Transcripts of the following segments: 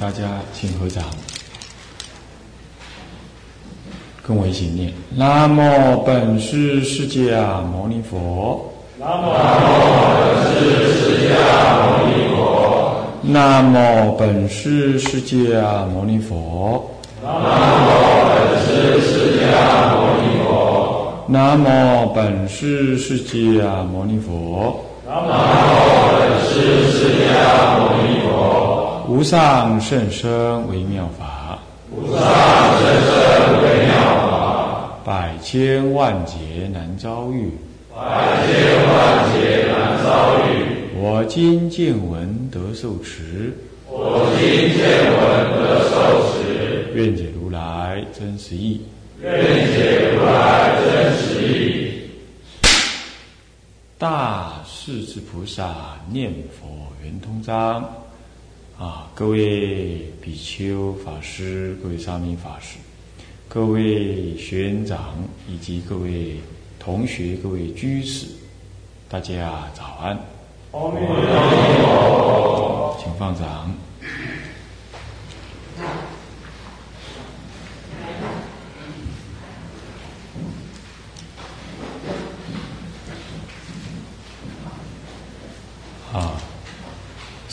大家请合掌，跟我一起念：南无本师释迦牟尼佛。南无本师释迦牟尼佛。南无本师释迦牟尼佛。南无本师释迦牟尼佛。南无本师释迦牟尼佛。南无本师释迦牟尼佛。无上甚深微妙法，无上甚深微妙法，百千万劫难遭遇，百千万劫难遭遇。我今见闻得受持，我今见闻得受持。愿解如来真实义，愿解如来真实义。大势至菩萨念佛圆通章。啊，各位比丘法师、各位沙弥法师、各位学员长以及各位同学、各位居士，大家早安。阿弥陀佛，请放掌。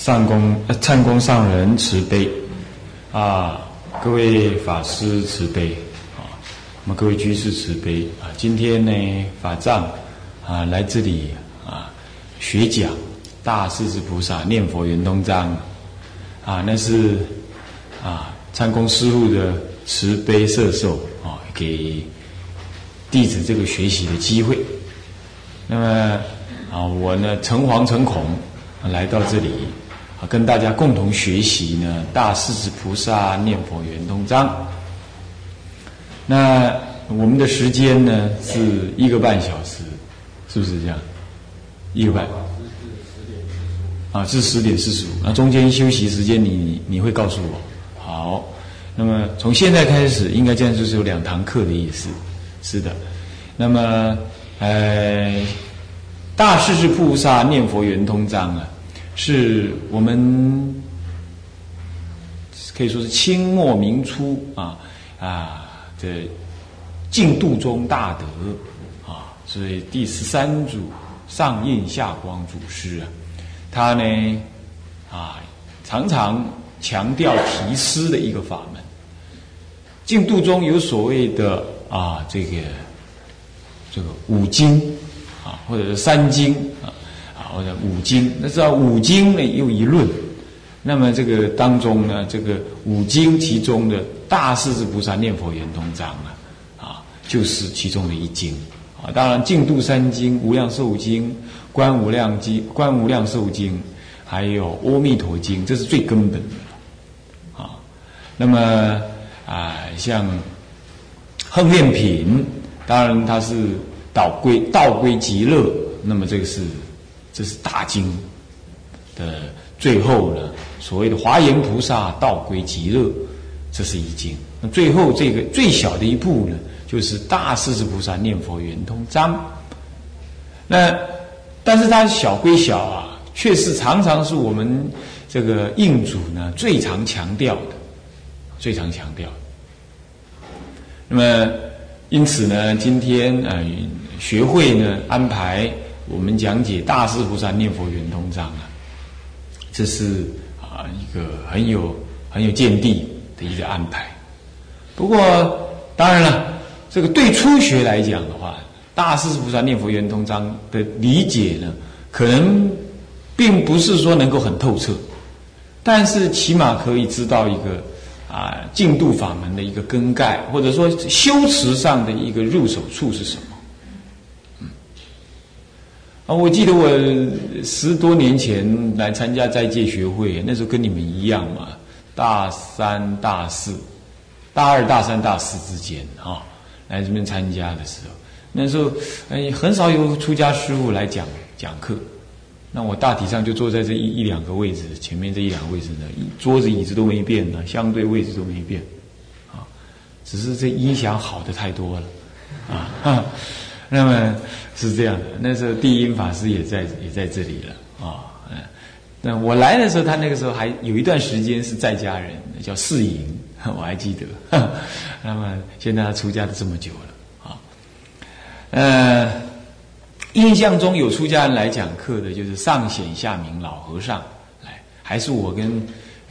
上公呃，忏公上人慈悲啊，各位法师慈悲啊，那么各位居士慈悲啊。今天呢，法藏啊来这里啊学讲《大势至菩萨念佛圆通章》啊，那是啊参公师傅的慈悲摄受啊，给弟子这个学习的机会。那么啊，我呢诚惶诚恐来到这里。啊，跟大家共同学习呢，《大势至菩萨念佛圆通章》。那我们的时间呢是一个半小时，是不是这样？一个半。啊，是十点四十五。那中间休息时间，你你会告诉我。好，那么从现在开始，应该这样就是有两堂课的意思。是的。那么，呃，《大势至菩萨念佛圆通章》啊。是我们可以说是清末明初啊啊的净度中大德啊，所以第十三祖上印下光祖师啊，他呢啊常常强调提师的一个法门。净度中有所谓的啊这个这个五经啊，或者是三经啊。或者五经，那知道五经呢又一论，那么这个当中呢，这个五经其中的大势至菩萨念佛圆通章啊，啊，就是其中的一经啊。当然，净度三经、无量寿经、观无量经、观无量寿经，还有阿弥陀经，这是最根本的啊。那么啊，像横念品，当然它是导归道归极乐，那么这个是。这是大经的最后呢，所谓的华严菩萨道归极乐，这是一经。那最后这个最小的一部呢，就是大势至菩萨念佛圆通章。那但是它小归小啊，却是常常是我们这个印主呢最常强调的，最常强调。那么因此呢，今天呃学会呢安排。我们讲解大势菩萨念佛圆通章啊，这是啊一个很有很有见地的一个安排。不过当然了，这个对初学来讲的话，大势菩萨念佛圆通章的理解呢，可能并不是说能够很透彻，但是起码可以知道一个啊净度法门的一个根概，或者说修持上的一个入手处是什么。啊，我记得我十多年前来参加在戒学会，那时候跟你们一样嘛，大三、大四、大二、大三、大四之间啊，来这边参加的时候，那时候哎很少有出家师傅来讲讲课，那我大体上就坐在这一一两个位置前面这一两个位置呢，桌子椅子都没变呢，相对位置都没变，啊，只是这音响好的太多了，啊。那么是这样的，那时候地音法师也在也在这里了啊，嗯，那我来的时候，他那个时候还有一段时间是在家人，叫世隐，我还记得。那么现在他出家的这么久了啊。呃，印象中有出家人来讲课的，就是上显下明老和尚来，还是我跟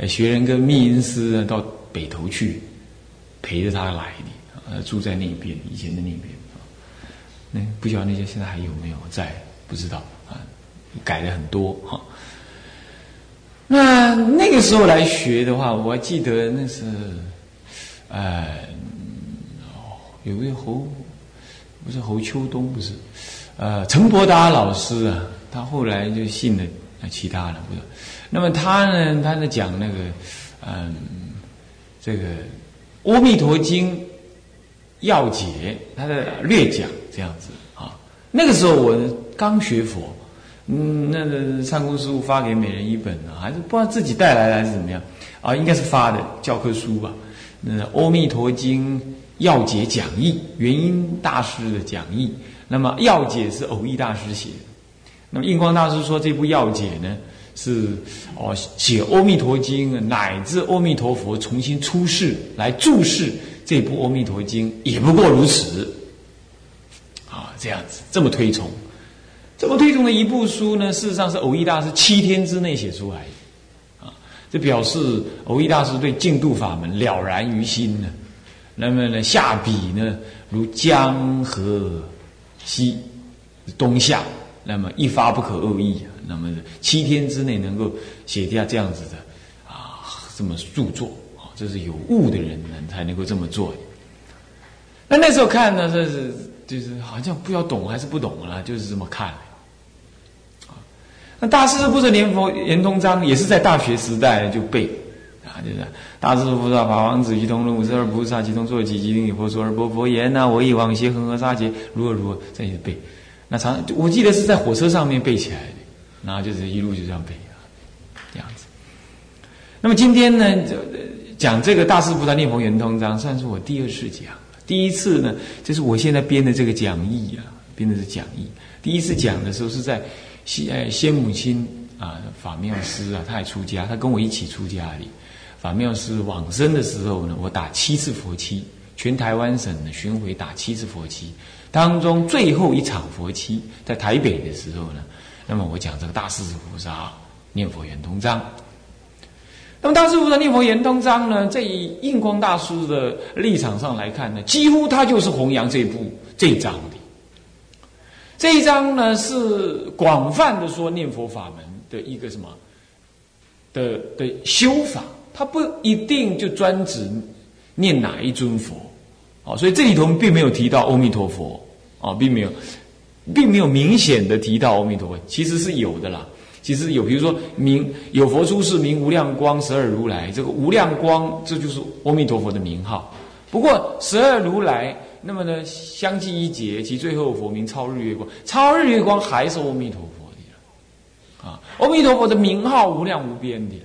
学人跟密音师到北头去陪着他来的，呃，住在那边，以前的那边。那不晓得那些现在还有没有在？不知道啊，改了很多哈。那那个时候来学的话，我还记得那是，呃，哦，有位侯，不是侯秋冬，不是，呃，陈伯达老师啊，他后来就信了其他的，不是。那么他呢，他在讲那个，嗯，这个《阿弥陀经》要解，他的略讲这样子啊。那个时候我刚学佛。嗯，那个唱功师傅发给每人一本呢，还是不知道自己带来的还是怎么样啊？应该是发的教科书吧。那《阿弥陀经要解讲义》，元音大师的讲义。那么要解是偶益大师写的。那么印光大师说这部要解呢，是哦写《阿弥陀经》乃至阿弥陀佛重新出世来注释这部《阿弥陀经》，也不过如此。这样子这么推崇。这么推崇的一部书呢，事实上是偶益大师七天之内写出来的，啊，这表示偶益大师对净土法门了然于心呢。那么呢，下笔呢如江河西东下，那么一发不可二议。那么七天之内能够写下这样子的啊，这么著作啊，这是有悟的人呢才能够这么做的。那那时候看呢，这是就是好像不要懂还是不懂了，就是这么看。那大势至菩萨念佛圆通章也是在大学时代就背，啊，就是大势至菩萨法王子一通论五十二菩萨其中坐几即令佛说而波佛言呐，我以往昔恒河沙劫如何如何这样背。那常我记得是在火车上面背起来的，然后就是一路就这样背啊，这样子。那么今天呢，讲这个大势菩萨念佛圆通章，算是我第二次讲。第一次呢，就是我现在编的这个讲义啊，编的是讲义。第一次讲的时候是在。先，先母亲啊，法妙师啊，他也出家，他跟我一起出家的。法妙师往生的时候呢，我打七次佛七，全台湾省呢巡回打七次佛七，当中最后一场佛七在台北的时候呢，那么我讲这个大势至菩萨念佛圆通章。那么大势至菩萨念佛圆通章呢，在印光大师的立场上来看呢，几乎他就是弘扬这部这一章的。这一章呢是广泛的说念佛法门的一个什么的的修法，它不一定就专指念哪一尊佛，哦，所以这里头并没有提到阿弥陀佛，啊，并没有，并没有明显的提到阿弥陀佛，其实是有的啦，其实有，比如说名有佛出世名无量光十二如来，这个无量光这就是阿弥陀佛的名号，不过十二如来。那么呢，相继一劫，其最后佛名超日月光，超日月光还是阿弥陀佛的啊，阿弥陀佛的名号无量无边的。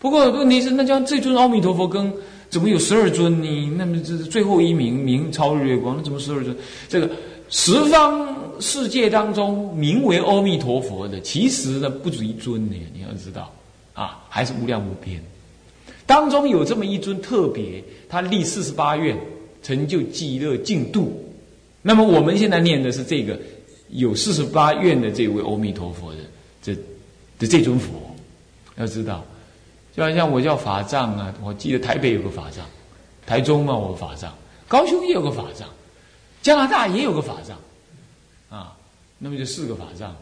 不过问题是，那将这尊阿弥陀佛跟怎么有十二尊呢？那么这是最后一名名超日月光，那怎么十二尊？这个十方世界当中名为阿弥陀佛的，其实呢不止一尊呢，你要知道啊，还是无量无边。当中有这么一尊特别，他立四十八愿。成就极乐净土，那么我们现在念的是这个有四十八愿的这位阿弥陀佛的这的这尊佛，要知道，就好像我叫法藏啊，我记得台北有个法藏，台中嘛我法藏，高雄也有个法藏，加拿大也有个法藏，那么就四个法藏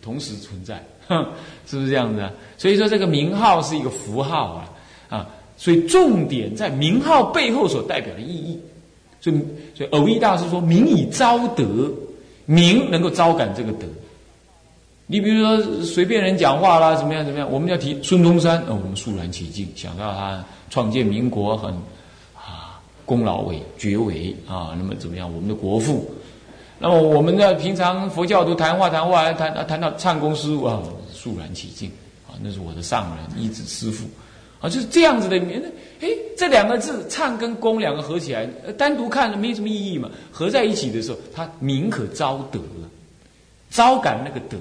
同时存在，是不是这样子啊？所以说这个名号是一个符号啊，啊。所以重点在名号背后所代表的意义。所以，所以偶益大师说：“名以招德，名能够招感这个德。你比如说随便人讲话啦，怎么样怎么样，我们要提孙中山，我们肃然起敬，想到他创建民国很啊功劳伟绝伟啊，那么怎么样，我们的国父。那么我们在平常佛教徒谈话谈话，谈谈到唱功师傅啊，肃然起敬啊，那是我的上人一指师父。”啊，就是这样子的，哎，这两个字“唱”跟“功”两个合起来，单独看没什么意义嘛。合在一起的时候，它名可招德，招感那个德。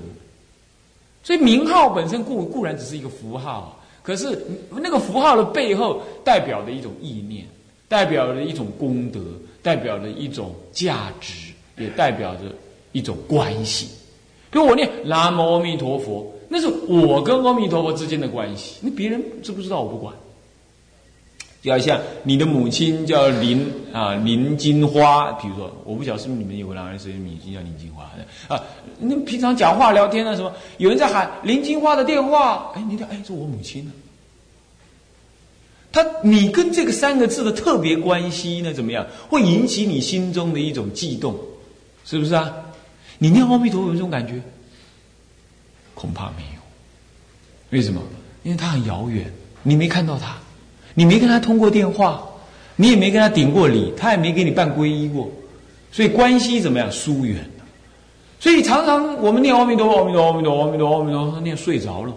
所以名号本身固固然只是一个符号，可是那个符号的背后代表的一种意念，代表了一种功德，代表了一种价值，也代表着一种关系。比如我念南无阿弥陀佛，那是我跟阿弥陀佛之间的关系，那别人知不知道我不管。就好像你的母亲叫林啊林金花，比如说，我不晓得是不是你们有哪个谁母亲叫林金花的啊？那平常讲话聊天啊什么，有人在喊林金花的电话，哎，你的哎，是我母亲呢。他你跟这个三个字的特别关系呢，怎么样？会引起你心中的一种悸动，是不是啊？你念阿弥陀佛有这种感觉？恐怕没有。为什么？因为他很遥远，你没看到他。你没跟他通过电话，你也没跟他顶过礼，他也没给你办皈依过，所以关系怎么样疏远所以常常我们念阿弥陀佛，阿弥陀佛，阿弥陀佛，阿弥陀佛，阿弥陀，念睡着了，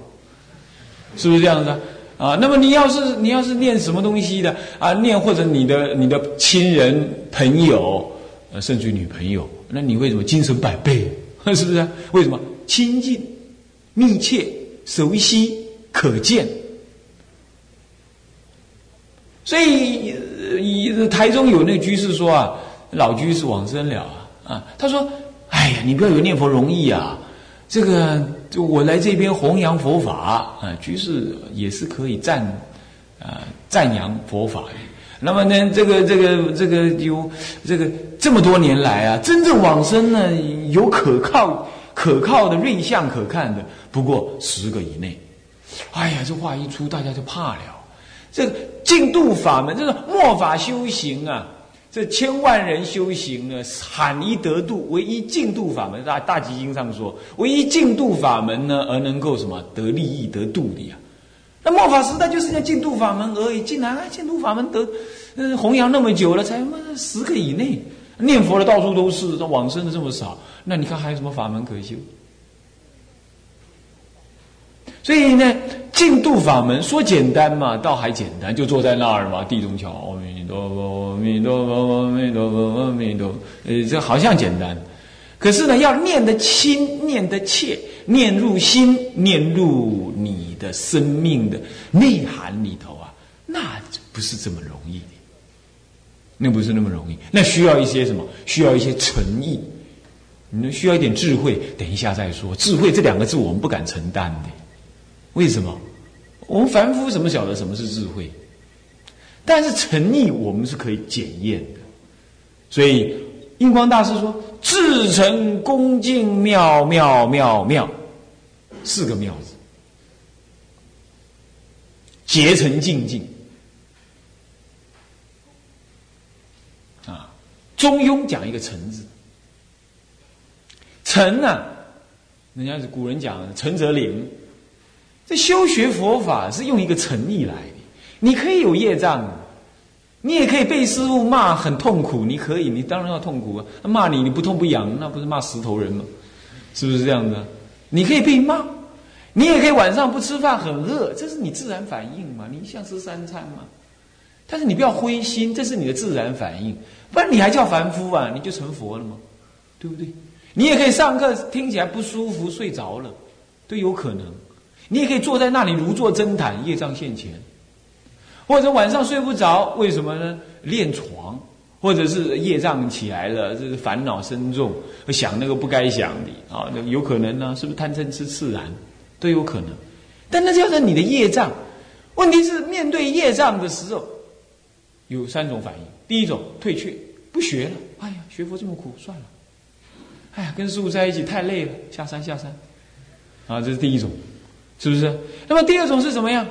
是不是这样子啊？啊，那么你要是你要是念什么东西的啊，念或者你的你的亲人朋友，呃，甚至于女朋友，那你为什么精神百倍？是不是？为什么亲近、密切、熟悉、可见？所以，以台中有那个居士说啊，老居士往生了啊，啊，他说：“哎呀，你不要以为念佛容易啊，这个我来这边弘扬佛法啊，居士也是可以赞啊赞扬佛法的。那么呢，这个这个这个有这个这么多年来啊，真正往生呢，有可靠可靠的瑞相可看的，不过十个以内。哎呀，这话一出，大家就怕了。”这个净度法门，这个末法修行啊，这千万人修行呢，罕一得度，唯一净度法门。大大集经上说，唯一净度法门呢，而能够什么得利益得度的呀？那末法时代就是那净度法门而已。竟然净度法门得，嗯，弘扬那么久了，才妈十个以内，念佛的到处都是，那往生的这么少，那你看还有什么法门可修？所以呢，净度法门说简单嘛，倒还简单，就坐在那儿嘛，地中桥，阿弥陀佛，阿弥陀佛，阿弥陀佛，阿弥陀，呃，这好像简单，可是呢，要念得亲，念得切，念入心，念入你的生命的内涵里头啊，那不是这么容易，那不是那么容易，那需要一些什么？需要一些诚意，你需要一点智慧。等一下再说，智慧这两个字，我们不敢承担的。为什么？我们凡夫怎么晓得什么是智慧？但是诚意我们是可以检验的。所以印光大师说：“至诚恭敬妙妙妙妙，四个妙字。结诚静静啊，中庸讲一个诚字。诚呢，人家是古人讲诚则灵。”这修学佛法是用一个诚意来的，你可以有业障，你也可以被师傅骂很痛苦，你可以，你当然要痛苦啊！骂你你不痛不痒，那不是骂石头人吗？是不是这样的？你可以被骂，你也可以晚上不吃饭很饿，这是你自然反应嘛？你想吃三餐嘛？但是你不要灰心，这是你的自然反应，不然你还叫凡夫啊？你就成佛了吗？对不对？你也可以上课听起来不舒服睡着了，都有可能。你也可以坐在那里如坐针毯，业障现前；或者晚上睡不着，为什么呢？练床，或者是业障起来了，这是烦恼深重，想那个不该想的啊，那有可能呢？是不是贪嗔痴自然都有可能？但那叫做你的业障。问题是面对业障的时候，有三种反应：第一种退却，不学了。哎呀，学佛这么苦，算了。哎呀，跟师傅在一起太累了，下山下山。啊，这是第一种。是不是？那么第二种是怎么样？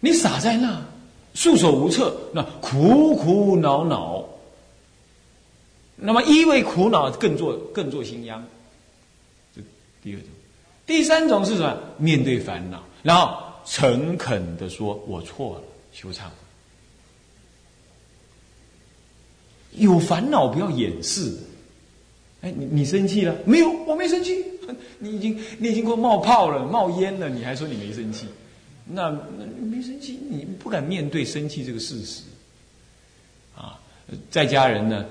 你傻在那，束手无策，那苦苦恼恼。那么因为苦恼，更做更做心殃。这第二种，第三种是什么？面对烦恼，然后诚恳的说：“我错了，修忏。”有烦恼不要掩饰。哎，你你生气了没有？我没生气。你已经你已经快冒泡了、冒烟了，你还说你没生气？那那没生气，你不敢面对生气这个事实。啊，在家人呢，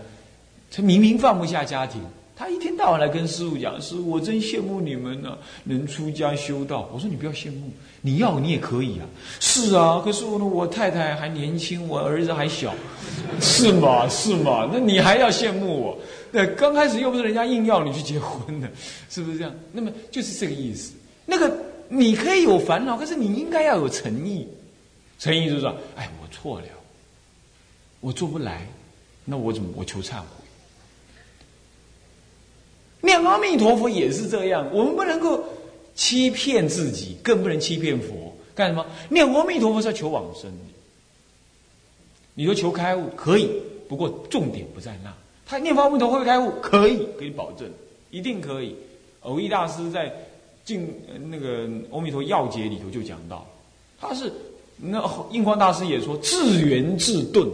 他明明放不下家庭，他一天到晚来跟师傅讲：“师傅，我真羡慕你们呢，能出家修道。”我说：“你不要羡慕，你要你也可以啊。”是啊，可是呢，我太太还年轻，我儿子还小，是吗？是吗？那你还要羡慕我？那刚开始又不是人家硬要你去结婚的，是不是这样？那么就是这个意思。那个你可以有烦恼，可是你应该要有诚意。诚意就是说：“哎，我错了，我做不来，那我怎么我求忏悔？”念阿弥陀佛也是这样，我们不能够欺骗自己，更不能欺骗佛。干什么？念阿弥陀佛是要求往生。你说求开悟可以，不过重点不在那。他念阿弥陀佛会开悟，可以，可以保证，一定可以。偶益大师在《进那个阿弥陀要解》里头就讲到，他是那印光大师也说自圆自顿，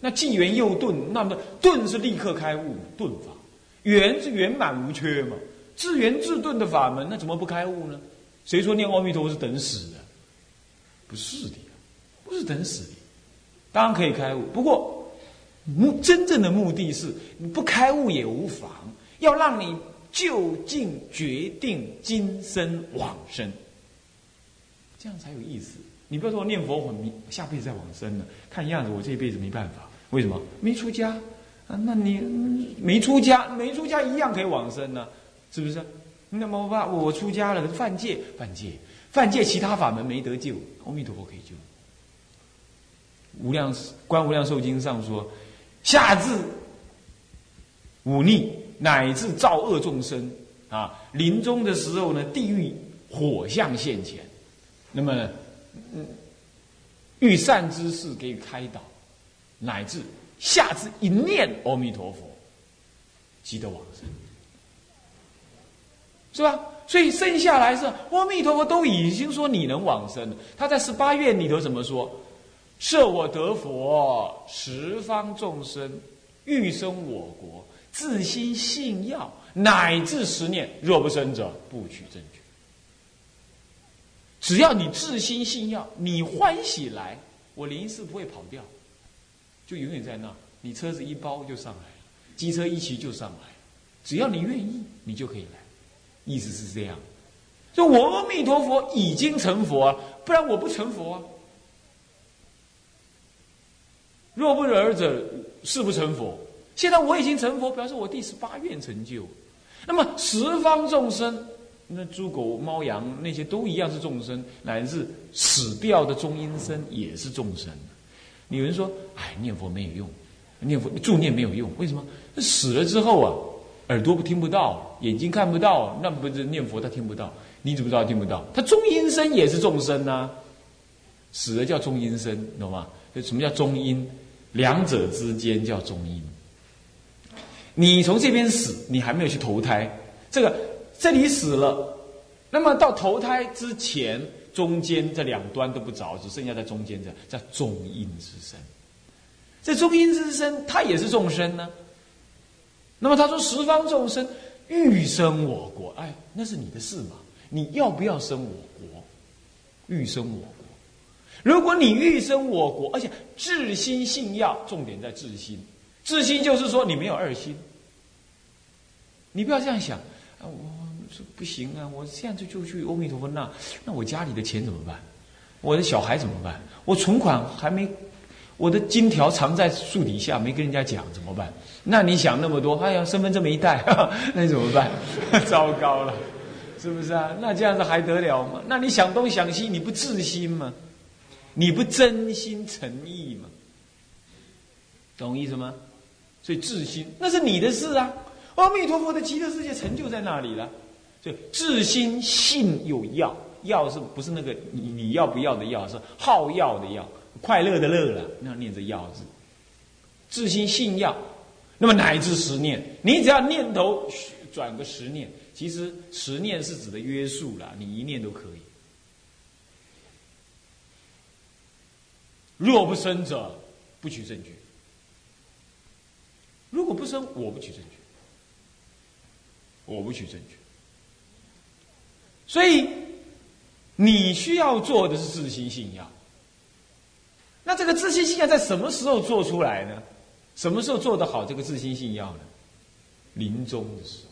那既圆又顿，那么顿是立刻开悟顿法。圆是圆满无缺嘛，自圆自顿的法门，那怎么不开悟呢？谁说念阿弥陀佛是等死的？不是的，不是等死的，当然可以开悟。不过目真正的目的是，你不开悟也无妨，要让你就近决定今生往生，这样才有意思。你不要说念佛我下辈子再往生了，看样子我这一辈子没办法。为什么？没出家。啊，那你没出家，没出家一样可以往生呢，是不是？那么我我出家了，犯戒，犯戒，犯戒，其他法门没得救，阿弥陀佛可以救。无量观无量寿经上说，下至忤逆，乃至造恶众生啊，临终的时候呢，地狱火象现前，那么，嗯，遇善之事给予开导，乃至。下至一念阿弥陀佛，即得往生，是吧？所以生下来是阿弥陀佛都已经说你能往生了。他在十八愿里头怎么说？设我得佛，十方众生欲生我国，自心信要，乃至十念，若不生者，不取正觉。只要你自心信要，你欢喜来，我临世不会跑掉。就永远在那，你车子一包就上来了，机车一骑就上来，只要你愿意，你就可以来。意思是这样，就我阿弥陀佛已经成佛啊，不然我不成佛啊。若不尔者，是不成佛。现在我已经成佛，表示我第十八愿成就。那么十方众生，那猪狗猫羊那些都一样是众生，乃至死掉的中阴身也是众生。有人说：“哎，念佛没有用，念佛助念没有用，为什么？死了之后啊，耳朵不听不到，眼睛看不到，那不是念佛他听不到？你怎么知道听不到？他中阴身也是众生呐，死了叫中阴身，懂吗？什么叫中阴？两者之间叫中阴。你从这边死，你还没有去投胎，这个这里死了，那么到投胎之前。”中间这两端都不着，只剩下在中间这叫中阴之身。这中阴之身，它也是众生呢。那么他说十方众生欲生我国，哎，那是你的事嘛？你要不要生我国？欲生我国。如果你欲生我国，而且至心信要，重点在至心。至心就是说你没有二心。你不要这样想啊，我。说不行啊！我现在就去阿弥陀佛那，那我家里的钱怎么办？我的小孩怎么办？我存款还没，我的金条藏在树底下，没跟人家讲怎么办？那你想那么多，哎呀，身份证没带，那你怎么办？糟糕了，是不是啊？那这样子还得了吗？那你想东想西，你不自心吗？你不真心诚意吗？懂意思吗？所以自心那是你的事啊！阿弥陀佛的极乐世界成就在那里了。就自心信有药，药是不是那个你你要不要的药，是好药的药，快乐的乐了，那念着药字。自心信药，那么乃至十念，你只要念头转个十念，其实十念是指的约束了，你一念都可以。若不生者，不取证据。如果不生，我不取证据，我不取证据。所以，你需要做的是自心信要。那这个自心信要在什么时候做出来呢？什么时候做得好这个自心信要呢？临终的时候。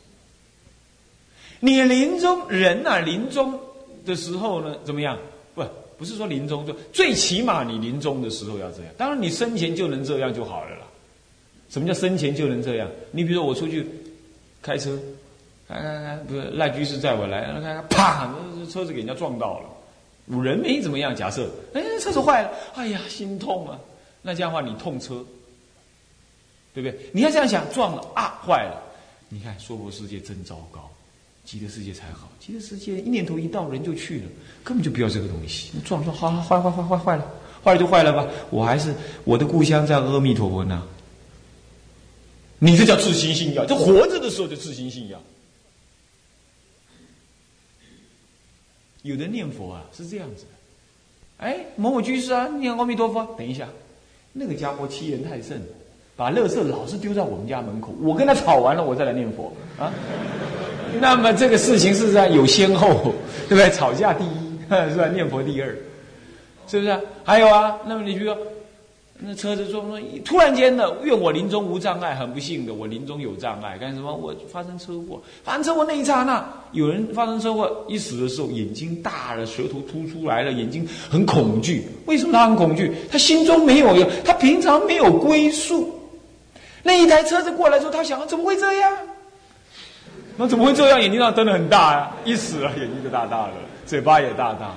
你临终人呐、临终的时候呢，怎么样？不，不是说临终就最起码你临终的时候要这样。当然你生前就能这样就好了啦。什么叫生前就能这样？你比如说我出去开车，来来来，不是赖居士载我来，开开啪，车子给人家撞到了，五人没怎么样。假设哎，车子坏了，哎呀，心痛啊。那这样的话，你痛车，对不对？你要这样想，撞了啊，坏了。你看娑婆世界真糟糕，极乐世界才好。极乐世界一念头一到，人就去了，根本就不要这个东西。撞撞，好，坏坏坏坏坏了，坏了就坏了吧。我还是我的故乡在阿弥陀佛那。你这叫自心信仰，就活着的时候就自心信仰。有的念佛啊是这样子的，哎，某某居士啊，念阿弥陀佛。等一下，那个家伙欺人太甚，把垃圾老是丢在我们家门口。我跟他吵完了，我再来念佛啊。那么这个事情是在有先后，对不对？吵架第一 是吧？念佛第二，是不是？还有啊，那么你比如说。那车子撞撞，突然间的，愿我临终无障碍。很不幸的，我临终有障碍，干什么？我发生车祸，发生车祸那一刹那，有人发生车祸一死的时候，眼睛大了，舌头凸出来了，眼睛很恐惧。为什么他很恐惧？他心中没有，他平常没有归宿。那一台车子过来之后，他想：怎么会这样？那怎么会这样？眼睛上瞪得很大呀！一死了，眼睛就大大的，嘴巴也大大的。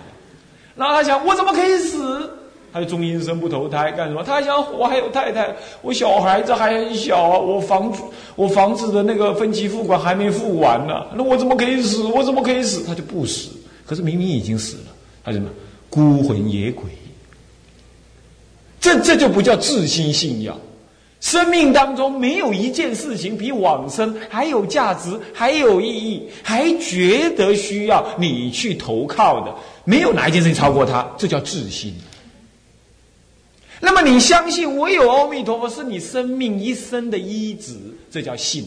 然后他想：我怎么可以死？他就中阴身不投胎干什么？他想我还有太太，我小孩子还很小啊，我房子我房子的那个分期付款还没付完呢，那我怎么可以死？我怎么可以死？他就不死，可是明明已经死了，他什么孤魂野鬼？这这就不叫自心信仰。生命当中没有一件事情比往生还有价值，还有意义，还觉得需要你去投靠的，没有哪一件事情超过它，这叫自心。那么你相信唯有阿弥陀佛是你生命一生的依止，这叫信。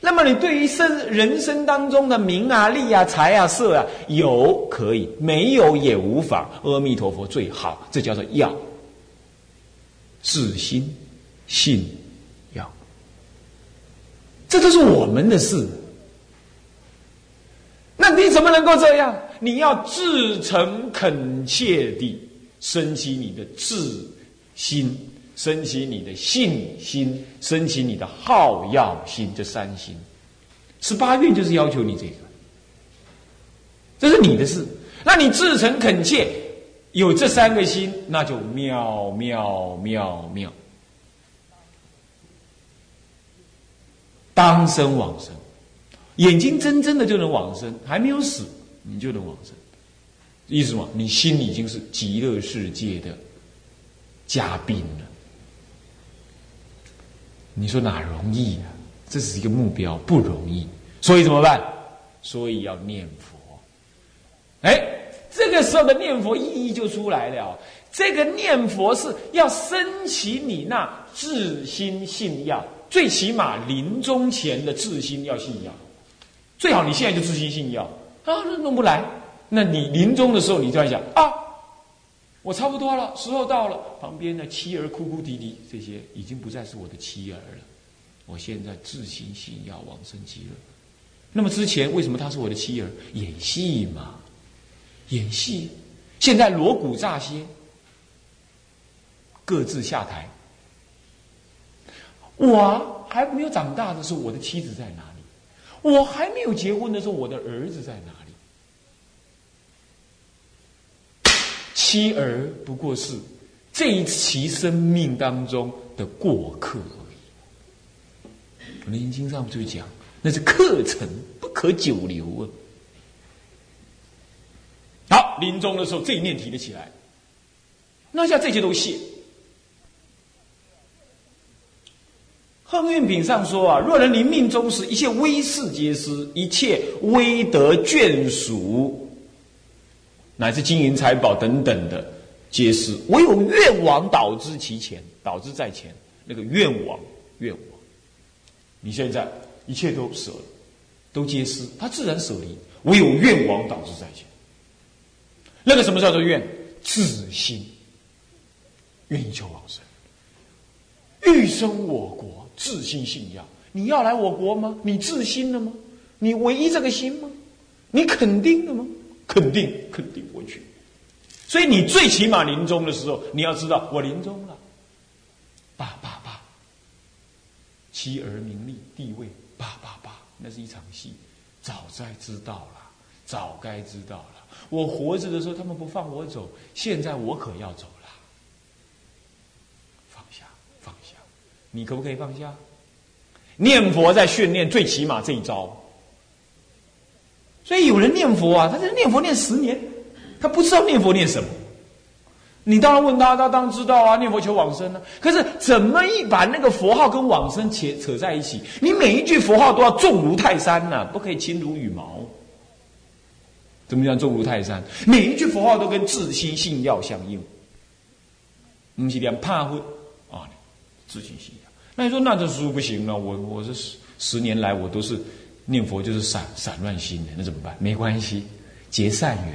那么你对于生人生当中的名啊、利啊、财啊、色啊，有可以，没有也无妨。阿弥陀佛最好，这叫做要。自心信要，这都是我们的事。那你怎么能够这样？你要至诚恳切地升起你的智。心升起你的信心，升起你的好要心，这三心，十八愿就是要求你这个，这是你的事。那你至诚恳切有这三个心，那就妙妙妙妙，当生往生，眼睛真真的就能往生，还没有死，你就能往生。意思嘛，你心已经是极乐世界的。嘉宾了，你说哪容易啊？这是一个目标，不容易。所以怎么办？所以要念佛。哎，这个时候的念佛意义就出来了。这个念佛是要升起你那自心信要，最起码临终前的自心要信要，最好你现在就自心信要啊，那弄不来，那你临终的时候你就要想啊。我差不多了，时候到了。旁边的妻儿哭哭啼啼，这些已经不再是我的妻儿了。我现在自行信心要往生极乐。那么之前为什么他是我的妻儿？演戏嘛，演戏。现在锣鼓乍歇，各自下台。我还没有长大的时候，我的妻子在哪里？我还没有结婚的时候，我的儿子在哪里？妻儿不过是这一期生命当中的过客而已。《楞严经》上就讲，那是客程，不可久留啊。好，临终的时候这一念提得起来，那像这些都谢。横运品上说啊，若人临命终时，一切威势皆失，一切威德眷属。乃至金银财宝等等的皆是，唯有愿王导之其前，导之在前。那个愿王，愿王，你现在一切都舍了，都皆失，他自然舍离。唯有愿王导之在前。那个什么叫做愿？自心，愿意求往生，欲生我国，自心信仰。你要来我国吗？你自心了吗？你唯一这个心吗？你肯定的吗？肯定，肯定不会去。所以你最起码临终的时候，你要知道我临终了。爸爸爸，妻儿名利地位，爸爸爸，那是一场戏，早该知道了，早该知道了。我活着的时候，他们不放我走，现在我可要走了。放下，放下，你可不可以放下？念佛在训练，最起码这一招。所以有人念佛啊，他这念佛念十年，他不知道念佛念什么。你当然问他，他当然知道啊，念佛求往生呢。可是怎么一把那个佛号跟往生扯扯在一起？你每一句佛号都要重如泰山呐，不可以轻如羽毛。怎么讲重如泰山？每一句佛号都跟自心信要相应，不是连怕会啊，自心信要。那你说那这书不行了，我我这十十年来我都是念佛就是散散乱心的，那怎么办？没关系，结善缘。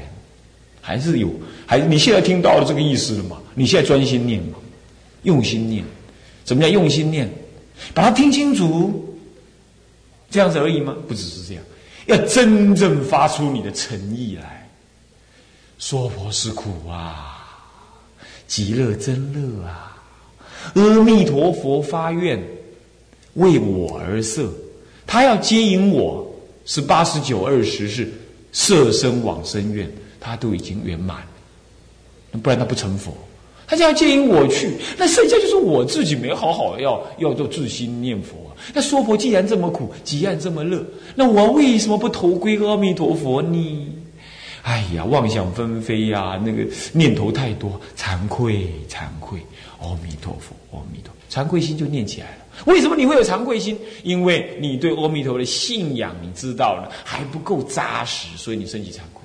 还是有，还你现在听到了这个意思了吗？你现在专心念吗？用心念，什么叫用心念？把它听清楚，这样子而已吗？不只是这样，要真正发出你的诚意来。娑婆是苦啊，极乐真乐啊！阿弥陀佛发愿为我而设，他要接引我，是八十九二十是设身往生愿。他都已经圆满，不然他不成佛。他就要接引我去，那剩下就是我自己没好好要要做自心念佛。那娑婆既然这么苦，极然这么乐，那我为什么不投归阿弥陀佛呢？哎呀，妄想纷飞呀，那个念头太多，惭愧惭愧，阿弥陀佛，阿弥陀，惭愧心就念起来了。为什么你会有惭愧心？因为你对阿弥陀的信仰，你知道了还不够扎实，所以你升起惭愧。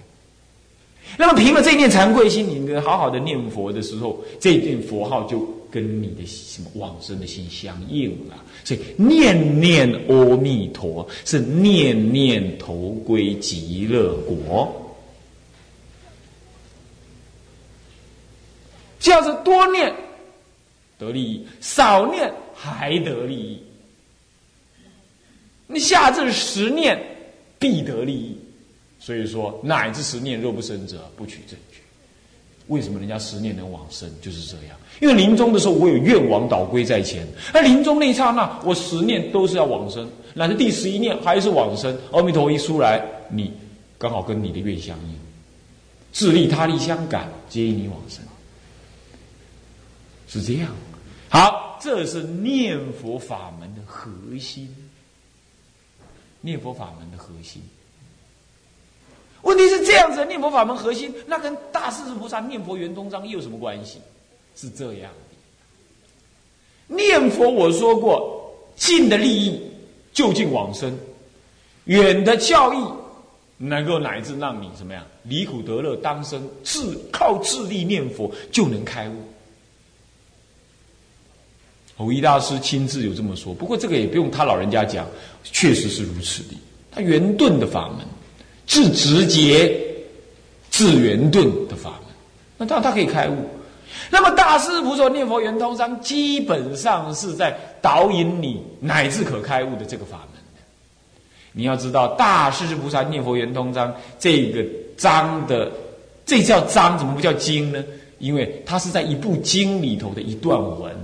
那么凭了这念惭愧心，你能好好的念佛的时候，这一念佛号就跟你的什么往生的心相应了。所以念念阿弥陀是念念投归极乐国。这样子多念得利益，少念还得利益。你下至十念必得利益。所以说，乃至十念若不生者，不取正觉。为什么人家十念能往生？就是这样。因为临终的时候，我有愿望导归在前。而临终那一刹那，我十念都是要往生，乃至第十一念还是往生。阿弥陀佛一出来，你刚好跟你的愿相应，自利他利相感，接引你往生，是这样。好，这是念佛法门的核心。念佛法门的核心。问题是这样子念佛法门核心，那跟大势至菩萨念佛圆通章又有什么关系？是这样的。念佛我说过，近的利益就近往生，远的教义能够乃至让你怎么样离苦得乐，当生自靠自力念佛就能开悟。偶一大师亲自有这么说，不过这个也不用他老人家讲，确实是如此的。他圆顿的法门。是直接、自圆顿的法门，那当然他可以开悟。那么大师菩萨念佛圆通章，基本上是在导引你乃至可开悟的这个法门。你要知道，大师菩萨念佛圆通章这个章的，这叫章，怎么不叫经呢？因为它是在一部经里头的一段文，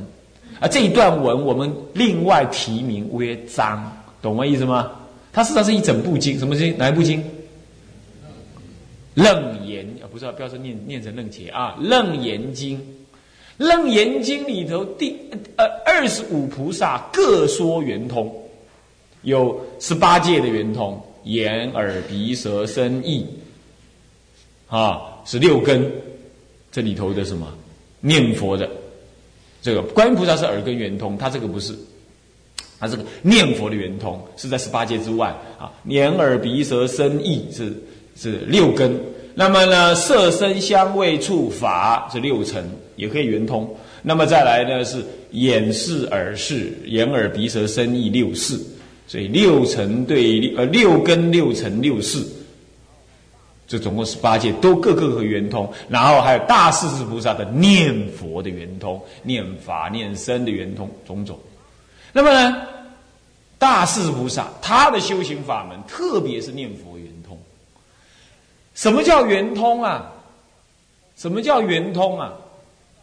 而这一段文我们另外提名为章，懂我意思吗？它实际上是一整部经，什么经？哪一部经？楞严啊，不是不要说念念成楞伽啊，楞严经，楞严经里头第呃二十五菩萨各说圆通，有十八界的圆通，眼耳鼻舌身意，啊是六根，这里头的什么念佛的，这个观音菩萨是耳根圆通，他这个不是，他这个念佛的圆通是在十八界之外啊，眼耳鼻舌身意是。是六根，那么呢，色声香味触法是六尘，也可以圆通。那么再来呢，是眼视耳视，眼耳鼻舌身意六视，所以六尘对呃六根六尘六视，这总共十八界都各个可圆通。然后还有大势至菩萨的念佛的圆通，念法念身的圆通种种。那么呢，大势至菩萨他的修行法门，特别是念佛圆通。什么叫圆通啊？什么叫圆通啊？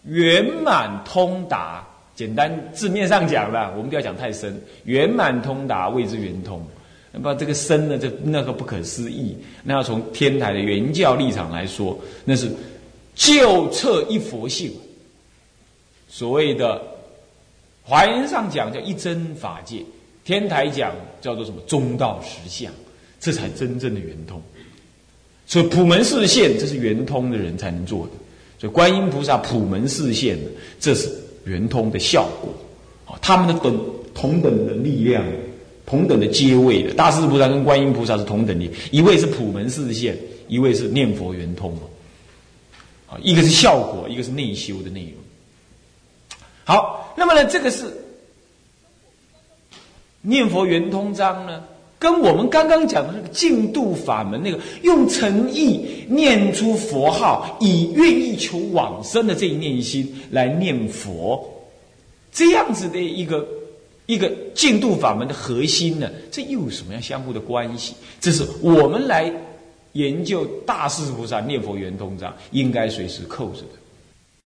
圆满通达，简单字面上讲了，我们不要讲太深。圆满通达谓之圆通。那这个深呢，这那个不可思议。那要从天台的原教立场来说，那是就彻一佛性。所谓的华严上讲叫一真法界，天台讲叫做什么中道实相，这才真正的圆通。所以普门示现，这是圆通的人才能做的。所以观音菩萨普门示现，这是圆通的效果。啊，他们的等同等的力量，同等的阶位的。大势菩萨跟观音菩萨是同等的，一位是普门示现，一位是念佛圆通。啊，一个是效果，一个是内修的内容。好，那么呢，这个是念佛圆通章呢。跟我们刚刚讲的那个净度法门，那个用诚意念出佛号，以愿意求往生的这一念心来念佛，这样子的一个一个净度法门的核心呢，这又有什么样相互的关系？这是我们来研究大势菩萨念佛圆通章应该随时扣着的。